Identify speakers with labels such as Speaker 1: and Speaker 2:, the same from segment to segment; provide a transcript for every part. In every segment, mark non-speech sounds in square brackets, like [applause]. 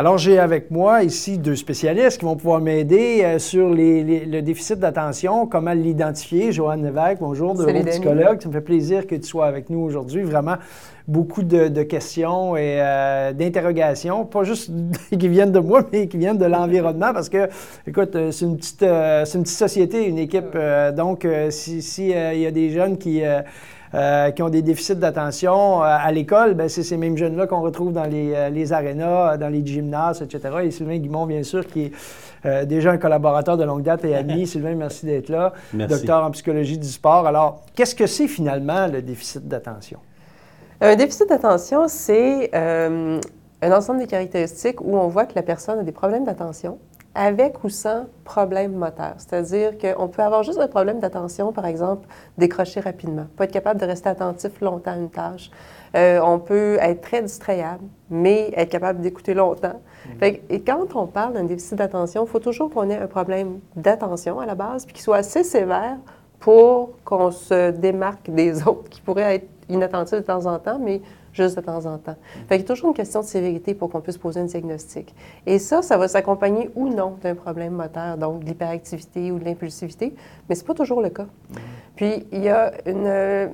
Speaker 1: Alors, j'ai avec moi ici deux spécialistes qui vont pouvoir m'aider euh, sur le déficit d'attention, comment l'identifier. Joanne Lévesque, bonjour, de psychologue. Ça me fait plaisir que tu sois avec nous aujourd'hui. Vraiment, beaucoup de, questions et euh, d'interrogations, pas juste [laughs] qui viennent de moi, mais qui viennent de l'environnement, parce que, écoute, euh, c'est une petite, c'est une petite société, une équipe. donc, s'il si, y a des jeunes qui euh, qui ont des déficits d'attention euh, à l'école, ben, c'est ces mêmes jeunes-là qu'on retrouve dans les, euh, les arénas, dans les gymnases, etc. Et Sylvain Guimont, bien sûr, qui est déjà un collaborateur de longue date et ami. [laughs] Sylvain, merci d'être là. Docteur en psychologie du sport. Alors, qu'est-ce que c'est finalement le déficit d'attention?
Speaker 2: Un déficit d'attention, c'est un ensemble de caractéristiques où on voit que la personne a des problèmes d'attention, avec ou sans problème moteur. C'est-à-dire qu'on peut avoir juste un problème d'attention, par exemple, décrocher rapidement, pas être capable de rester attentif longtemps à une tâche. Euh, on peut être très distrayable, mais être capable d'écouter longtemps. Mm-hmm. et quand on parle d'un déficit d'attention, il faut toujours qu'on ait un problème d'attention à la base, puis qu'il soit assez sévère pour qu'on se démarque des [laughs] autres qui pourraient être inattentifs de temps en temps, mais juste de temps en temps. Fait qu'il y a toujours une question de sévérité pour qu'on puisse poser un diagnostic. Et ça, ça va s'accompagner ou non d'un problème moteur, donc de l'hyperactivité ou de l'impulsivité, mais c'est pas toujours le cas. Puis, il y a une,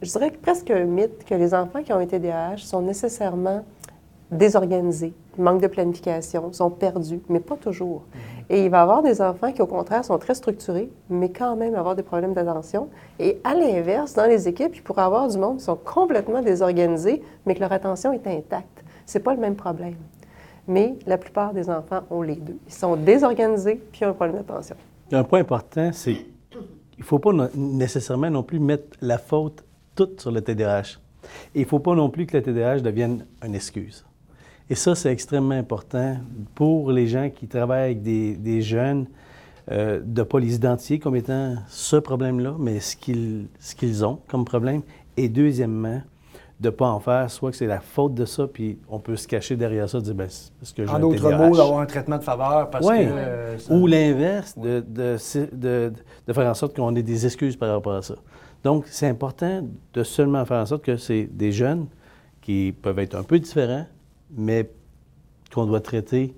Speaker 2: je dirais presque un mythe que les enfants qui ont un TDAH sont nécessairement désorganisés, manquent de planification, sont perdus, mais pas toujours. Et il va avoir des enfants qui, au contraire, sont très structurés, mais quand même avoir des problèmes d'attention. Et à l'inverse, dans les équipes, il pourrait avoir du monde qui sont complètement désorganisés, mais que leur attention est intacte. Ce n'est pas le même problème. Mais la plupart des enfants ont les deux. Ils sont désorganisés puis ont un problème d'attention.
Speaker 3: Un point important, c'est qu'il ne faut pas nécessairement non plus mettre la faute toute sur le TDAH. Et il ne faut pas non plus que le TDAH devienne une excuse. Et ça, c'est extrêmement important pour les gens qui travaillent avec des, jeunes, euh, de ne pas les identifier comme étant ce problème-là, mais ce qu'ils, ce qu'ils ont comme problème. Et deuxièmement, de ne pas en faire, soit que c'est la faute de ça, puis on peut se cacher derrière ça, dire, ben, parce que j'ai
Speaker 1: En d'autres mots, d'avoir un traitement de faveur parce que... Euh,
Speaker 3: Ou l'inverse, de, de, de, de, faire en sorte qu'on ait des excuses par rapport à ça. Donc, c'est important de seulement faire en sorte que c'est des jeunes qui peuvent être un peu différents, mais qu'on doit traiter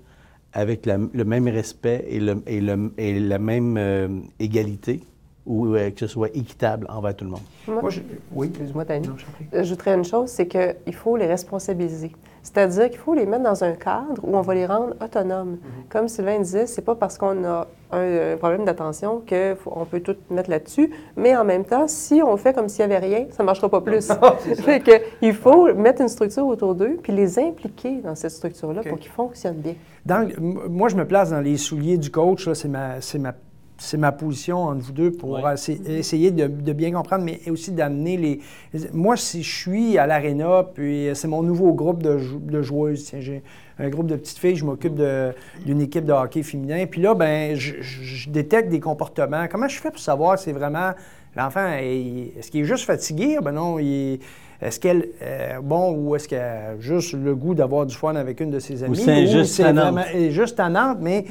Speaker 3: avec le même respect et, le, et, le, et la même euh, égalité ou euh, que ce soit équitable envers tout le monde.
Speaker 2: Moi, je... oui, excuse-moi, Tani. J'ajouterais une chose, c'est qu'il faut les responsabiliser. C'est-à-dire qu'il faut les mettre dans un cadre où on va les rendre autonomes. Mhm. Comme Sylvain disait, c'est pas parce qu'on a un, problème d'attention qu'on peut tout mettre là-dessus, mais en même temps, si on fait comme s'il n'y avait rien, ça ne marchera pas plus. [laughs] [laughs] fait que, il faut mettre une structure autour d'eux puis les impliquer dans cette structure-là pour qu'ils fonctionnent bien.
Speaker 1: Donc, moi, je me place dans les souliers du coach. C'est ma, ma c'est ma position entre vous deux pour essayer de, bien comprendre, mais aussi d'amener les. Moi, si je suis à l'aréna, puis c'est mon nouveau groupe de, joueuses, j'ai un groupe de petites filles, je m'occupe d'une équipe de hockey féminin, puis là, ben, je, détecte des comportements. Comment je fais pour savoir si c'est vraiment l'enfant, est-ce qu'il est juste fatigué? Ben non, est-ce qu'elle, euh, bon, ou est-ce qu'elle a juste le goût d'avoir du fun avec une de ses amies? Ou
Speaker 3: c'est juste,
Speaker 1: juste tannante, mais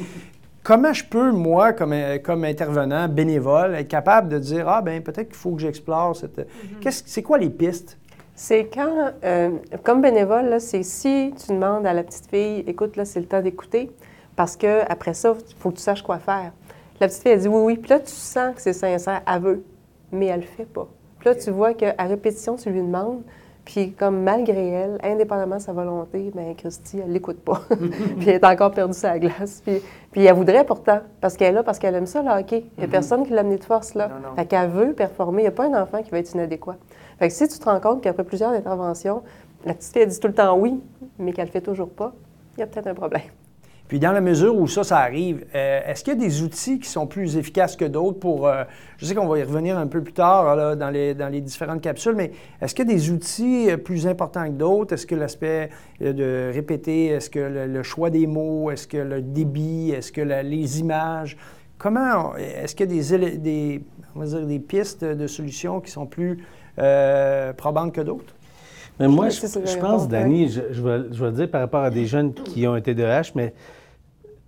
Speaker 1: Comment je peux, moi, comme, comme intervenant, bénévole, être capable de dire Ah, ben peut-être qu'il faut que j'explore cette. Mhm. c'est quoi les pistes?
Speaker 2: C'est quand, euh, comme bénévole, c'est si tu demandes à la petite fille Écoute, là, c'est le temps d'écouter, parce que après ça, il faut que tu saches quoi faire. La petite fille, elle dit Oui, oui. Puis là, tu sens que c'est sincère, elle veut, mais elle le fait pas. Puis là, tu vois qu'à répétition, tu lui demandes, puis comme malgré elle, indépendamment de sa volonté, bien, Christy, elle l'écoute pas. [laughs] [laughs] puis elle est encore perdue sa glace. Puis, puis elle voudrait pourtant, parce qu'elle est là, parce qu'elle aime ça, le hockey. Il n'y a mm-hmm. personne qui l'a amené de force là. Fait qu'elle veut performer. Il n'y a pas un enfant qui va être inadéquat. Fait que si tu te rends compte qu'après plusieurs interventions, la petite fille, elle dit tout le temps oui, mais qu'elle ne fait toujours pas, il y a peut-être un problème.
Speaker 1: Puis dans la mesure où ça, ça arrive, euh, est-ce qu'il y a des outils qui sont plus efficaces que d'autres pour... Euh, je sais qu'on va y revenir un peu plus tard dans, les, dans les différentes capsules, mais est-ce qu'il y a des outils euh, plus importants que d'autres? Est-ce que l'aspect de répéter, est-ce que le, choix des mots, est-ce que le débit, est-ce que les images? Comment... Est-ce qu'il y a des, des, on va dire, des pistes de solutions qui sont plus probantes que d'autres?
Speaker 3: Mais moi, je, pense, Dani, je, je, vais, je vais dire par rapport à des jeunes qui ont été TDAH, mais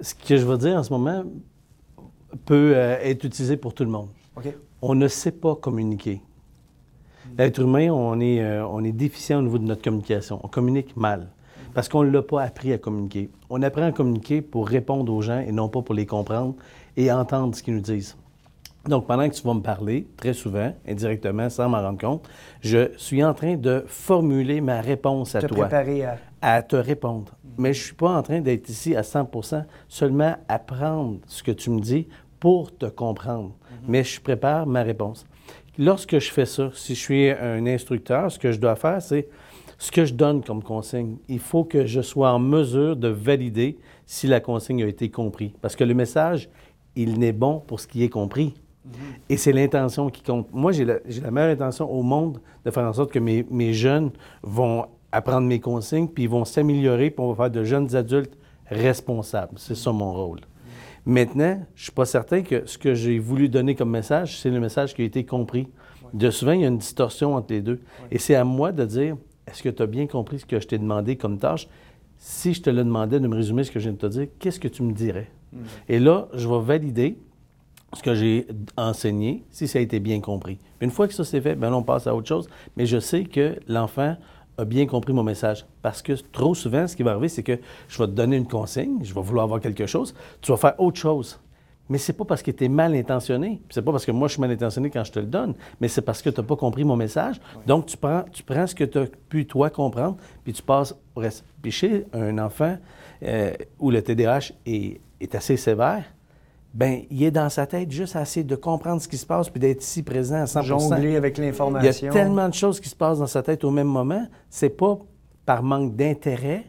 Speaker 3: ce que je veux dire en ce moment peut euh, être utilisé pour tout le monde. On ne sait pas communiquer. L'être humain, on est, euh, on est déficient au niveau de notre communication. On communique mal. Parce qu'on ne l'a pas appris à communiquer. On apprend à communiquer pour répondre aux gens et non pas pour les comprendre et entendre ce qu'ils nous disent. Donc, pendant que tu vas me parler, très souvent, indirectement, sans m'en rendre compte, je suis en train de formuler ma réponse à
Speaker 1: te
Speaker 3: toi.
Speaker 1: Préparer à...
Speaker 3: à te répondre. Mais je ne suis pas en train d'être ici à 100 seulement à prendre ce que tu me dis pour te comprendre. Mais je prépare ma réponse. Lorsque je fais ça, si je suis un instructeur, ce que je dois faire, c'est ce que je donne comme consigne. Il faut que je sois en mesure de valider si la consigne a été comprise. Parce que le message, il n'est bon pour ce qui est compris. Et c'est l'intention qui compte. Moi, j'ai la, meilleure intention au monde de faire en sorte que mes, mes jeunes vont apprendre mes consignes, puis ils vont s'améliorer, puis on va faire de jeunes adultes responsables. C'est ça mon rôle. Maintenant, je ne suis pas certain que ce que j'ai voulu donner comme message, c'est le message qui a été compris. De souvent, il y a une distorsion entre les deux. Et c'est à moi de dire, est-ce que tu as bien compris ce que je t'ai demandé comme tâche? Si je te le demandais de me résumer ce que je viens de te dire, qu'est-ce que tu me dirais? Mm. Et là, je vais valider ce que j'ai enseigné, si ça a été bien compris. une fois que ça s'est fait, bien, on passe à autre chose. Mais je sais que l'enfant a bien compris mon message. Parce que trop souvent, ce qui va arriver, c'est que je vais te donner une consigne, je vais vouloir avoir quelque chose, tu vas faire autre chose. Mais c'est pas parce que tu es mal intentionné, c'est pas parce que moi je suis mal intentionné quand je te le donne, mais c'est parce que tu n'as pas compris mon message. Donc tu prends, tu prends ce que tu as pu toi comprendre, puis tu passes au reste. Puis chez un enfant euh, où le TDAH est, est assez sévère, ben il est dans sa tête juste assez de comprendre ce qui se passe puis d'être ici présent à 100
Speaker 1: Jongler avec l'information.
Speaker 3: Il y a tellement de choses qui se passent dans sa tête au même moment. C'est pas par manque d'intérêt,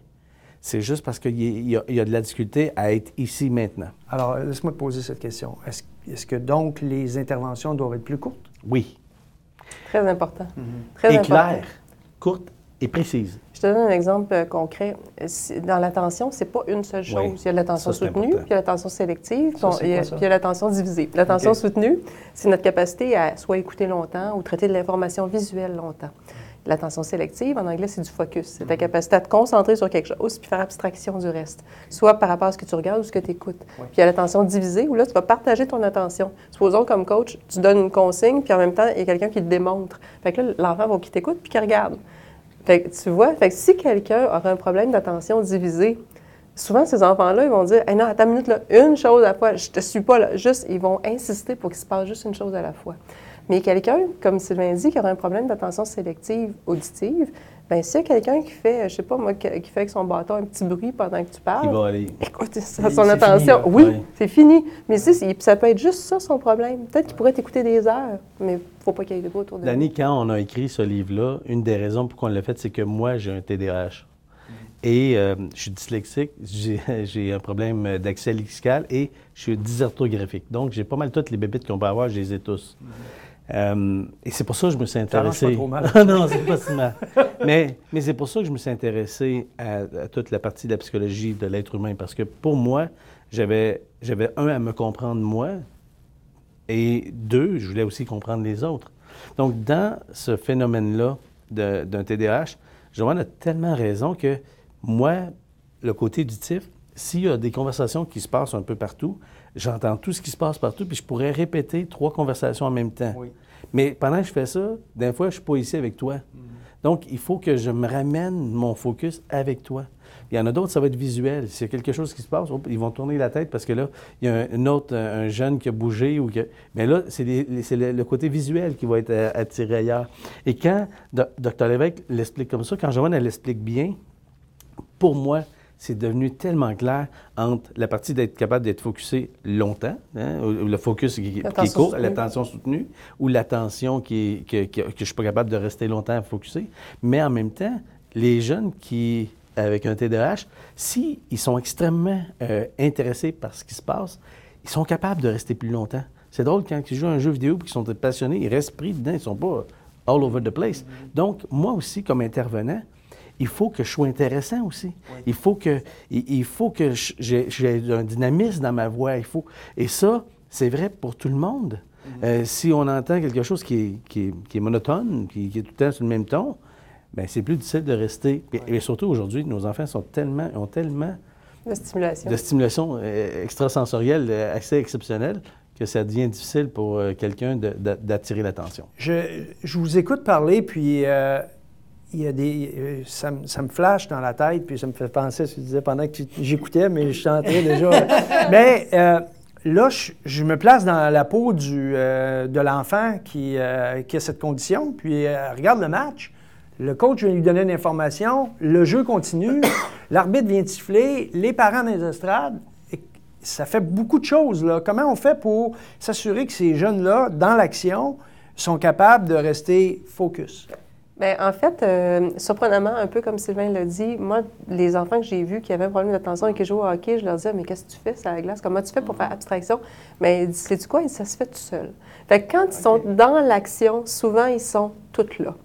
Speaker 3: c'est juste parce qu'il y, a de la difficulté à être ici maintenant.
Speaker 1: Alors, laisse-moi te poser cette question. Est-ce que donc les interventions doivent être plus courtes?
Speaker 3: Oui.
Speaker 2: Très important.
Speaker 3: Mm-hmm. Très Et claires, courtes et précises.
Speaker 2: Je te donne un exemple euh, concret. Dans l'attention, c'est pas une seule chose. Il y a l'attention soutenue, puis il y a l'attention sélective, puis il y a l'attention divisée. L'attention soutenue, c'est notre capacité à soit écouter longtemps ou traiter de l'information visuelle longtemps. L'attention sélective, en anglais, c'est du focus. C'est ta mm-hmm. capacité à te concentrer sur quelque chose puis faire abstraction du reste, soit par rapport à ce que tu regardes ou ce que tu écoutes. Puis il y a l'attention divisée où là, tu vas partager ton attention. Supposons, comme coach, tu donnes une consigne puis en même temps, il y a quelqu'un qui te démontre. Fait que là, l'enfant va qui t'écoute puis qui regarde. Fait que, tu vois, fait que si quelqu'un aura un problème d'attention divisée, souvent ces enfants-là, ils vont dire hey, Non, attends une minute, là, une chose à la fois, je te suis pas là. Juste, ils vont insister pour qu'il se passe juste une chose à la fois. Mais quelqu'un, comme Sylvain dit, qui aura un problème d'attention sélective auditive, Bien, s'il y a quelqu'un qui fait, je sais pas moi, qui fait avec son bâton un petit bruit pendant que tu parles,
Speaker 3: il va aller.
Speaker 2: écoute, ça, son attention. oui, c'est fini. Mais si, ça peut être juste ça son problème. Peut-être qu'il pourrait t'écouter des heures, mais il ne faut pas qu'il y ait des bruit autour de
Speaker 3: Danny, quand on a écrit ce livre-là, une des raisons pour qu'on l'a fait, c'est que moi, j'ai un TDAH. Et euh, je suis dyslexique, j'ai [laughs] un problème d'accès lexical et je suis dysorthographique. Donc, j'ai pas mal toutes les bébites qu'on peut avoir, je les ai tous. Euh, et c'est pour ça que je me suis intéressé.
Speaker 1: Pas trop mal. [laughs]
Speaker 3: non, c'est pas si mal. mais, mais c'est pour ça que je me suis intéressé à, toute la partie de la psychologie de l'être humain. Parce que pour moi, j'avais, j'avais un, à me comprendre moi, et deux, je voulais aussi comprendre les autres. Donc, dans ce phénomène-là d'un TDAH, Joanne a tellement raison que moi, le côté auditif, s'il y a des conversations qui se passent un peu partout, j'entends tout ce qui se passe partout, puis je pourrais répéter trois conversations en même temps. Mais pendant que je fais ça, des fois, je ne suis pas ici avec toi. Mm-hmm. Donc, il faut que je me ramène mon focus avec toi. Il y en a d'autres, ça va être visuel. S'il y a quelque chose qui se passe, ils vont tourner la tête parce que là, il y a un, autre, un jeune qui a bougé. Ou que... Mais là, c'est le, côté visuel qui va être euh, attiré ailleurs. Et quand Dr. Lévesque l'explique comme ça, quand Joanne, elle l'explique bien, pour moi, c'est devenu tellement clair entre la partie d'être capable d'être focusé longtemps, hein, ou le focus qui, est court, l'attention soutenue, ou l'attention qui, que, que, je ne suis pas capable de rester longtemps focusé. Mais en même temps, les jeunes qui, avec un TDAH, s'ils ils sont extrêmement euh, intéressés par ce qui se passe, ils sont capables de rester plus longtemps. C'est drôle quand ils jouent à un jeu vidéo et qu'ils sont passionnés, ils restent pris dedans, ils ne sont pas all over the place. Donc, moi aussi, comme intervenant, il faut que je sois intéressant aussi. Il faut que, il, faut que j'ai un dynamisme dans ma voix. Il faut, et ça, c'est vrai pour tout le monde. Mhm. Euh, si on entend quelque chose qui est, monotone, qui, est tout le temps sur le même ton, bien, c'est plus difficile de rester. Et, surtout aujourd'hui, nos enfants sont tellement, ont tellement
Speaker 2: de stimulation,
Speaker 3: de stimulation euh, extrasensorielle euh, assez exceptionnelle que ça devient difficile pour quelqu'un d'attirer l'attention.
Speaker 1: Je, je, vous écoute parler, puis il y a des, euh, ça, me flash dans la tête, puis ça me fait penser à ce que tu disais pendant que j'écoutais, mais je train déjà. [laughs] mais euh, là, je, me place dans la peau du, euh, de l'enfant qui, qui, a cette condition, puis regarde le match. Le coach vient lui donner une information, le jeu continue, [coughs] l'arbitre vient siffler, les parents dans les estrades. ça fait beaucoup de choses. Là. Comment on fait pour s'assurer que ces jeunes-là, dans l'action, sont capables de rester focus?
Speaker 2: Bien, en fait, euh, surprenamment, un peu comme Sylvain l'a dit, moi, les enfants que j'ai vus qui avaient un problème d'attention et qui jouaient au hockey, je leur disais, mais qu'est-ce que tu fais, ça la glace? Comment tu fais pour faire abstraction? Mais ils disent, sais-tu quoi? Ça se fait tout seul. Fait que quand ils sont dans l'action, souvent, ils sont tous là.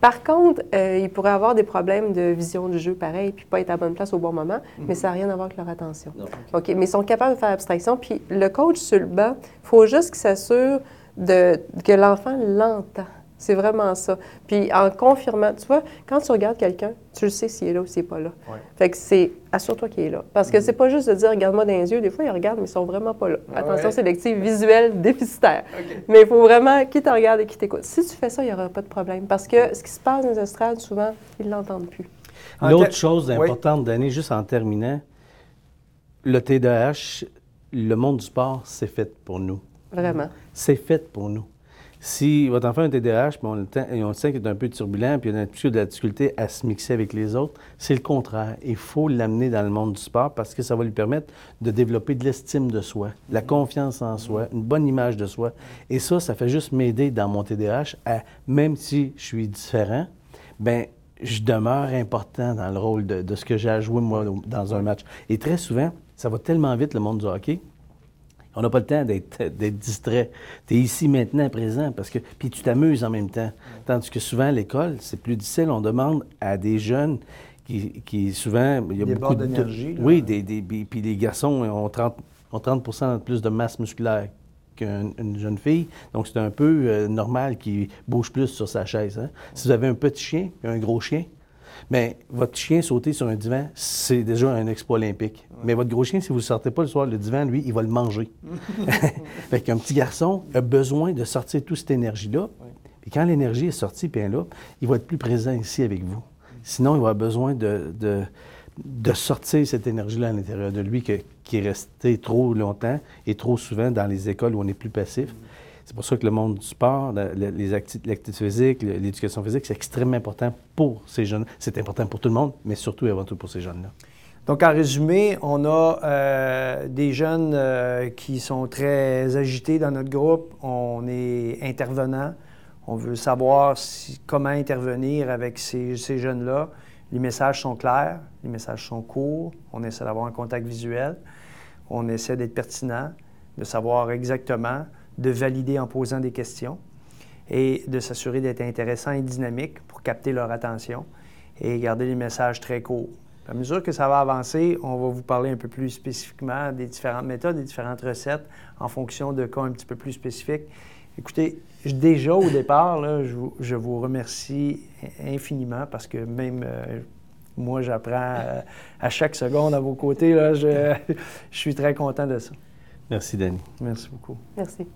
Speaker 2: Par contre, euh, ils pourraient avoir des problèmes de vision du jeu pareil, puis pas être à bonne place au bon moment, mais mhm. ça n'a rien à voir avec leur attention. OK, mais ils sont capables de faire abstraction. Puis le coach sur le banc, il faut juste qu'il s'assure que l'enfant l'entend. C'est vraiment ça. Puis en confirmant, tu vois, quand tu regardes quelqu'un, tu le sais s'il est là ou s'il n'est pas là. Fait que c'est assure-toi qu'il est là. Parce que mm-hmm. c'est pas juste de dire regarde-moi dans les yeux. Des fois, ils regardent, mais ils sont vraiment pas là. Attention sélective visuelle déficitaire. Mais il faut vraiment qui te regarde et qui t'écoute. Si tu fais ça, il n'y aura pas de problème. Parce que ce qui se passe dans les estrades, souvent, ils ne l'entendent plus.
Speaker 3: L'autre chose importante, Danny, juste en terminant, le TDAH, le monde du sport, c'est fait pour nous.
Speaker 2: Vraiment.
Speaker 3: C'est fait pour nous. Si votre enfant a un TDAH, on, le sait qu'il est un peu turbulent, puis il a de la difficulté à se mixer avec les autres, c'est le contraire. Il faut l'amener dans le monde du sport parce que ça va lui permettre de développer de l'estime de soi, de la confiance en soi, une bonne image de soi. Et ça, ça fait juste m'aider dans mon TDAH à, même si je suis différent, ben je demeure important dans le rôle de, de ce que j'ai à jouer, moi, dans un match. Et très souvent, ça va tellement vite, le monde du hockey, on n'a pas le temps d'être distrait. Tu es ici maintenant, présent, parce que. Puis tu t'amuses en même temps. Tandis que souvent, à l'école, c'est plus difficile. On demande à des jeunes qui, qui souvent.
Speaker 1: Il y a des beaucoup d'énergie.
Speaker 3: Oui, des, des, puis les garçons ont 30, ont 30 plus de masse musculaire qu'une jeune fille. Donc, c'est un peu euh, normal qu'il bouge plus sur sa chaise. Hein. Si vous avez un petit chien et un gros chien, mais votre chien sauter sur un divan, c'est déjà un exploit olympique. Mais votre gros chien, si vous ne sortez pas le soir, le divan, lui, il va le manger. [laughs] [laughs] fait qu'un petit garçon a besoin de sortir toute cette énergie-là. Et quand l'énergie est sortie, bien là, il va être plus présent ici avec vous. Sinon, il va avoir besoin de, de, sortir cette énergie-là à l'intérieur de lui qui est restée trop longtemps et trop souvent dans les écoles où on est plus passif. C'est pour ça que le monde du sport, l'activité physique, l'éducation physique, c'est extrêmement important pour ces jeunes. C'est important pour tout le monde, mais surtout et avant tout pour ces jeunes-là.
Speaker 1: Donc, en résumé, on a euh, des jeunes euh, qui sont très agités dans notre groupe. On est intervenant. On veut savoir comment intervenir avec ces, ces jeunes-là. Les messages sont clairs, les messages sont courts. On essaie d'avoir un contact visuel. On essaie d'être pertinent, de savoir exactement de valider en posant des questions et de s'assurer d'être intéressant et dynamique pour capter leur attention et garder les messages très courts. À mesure que ça va avancer, on va vous parler un peu plus spécifiquement des différentes méthodes, des différentes recettes en fonction de cas un petit peu plus spécifiques. Écoutez, déjà au départ, je, vous, remercie infiniment parce que même euh, moi, j'apprends euh, à chaque seconde à vos côtés. [laughs] je suis très content de ça.
Speaker 3: Merci, Danny.
Speaker 1: Merci beaucoup.
Speaker 2: Merci.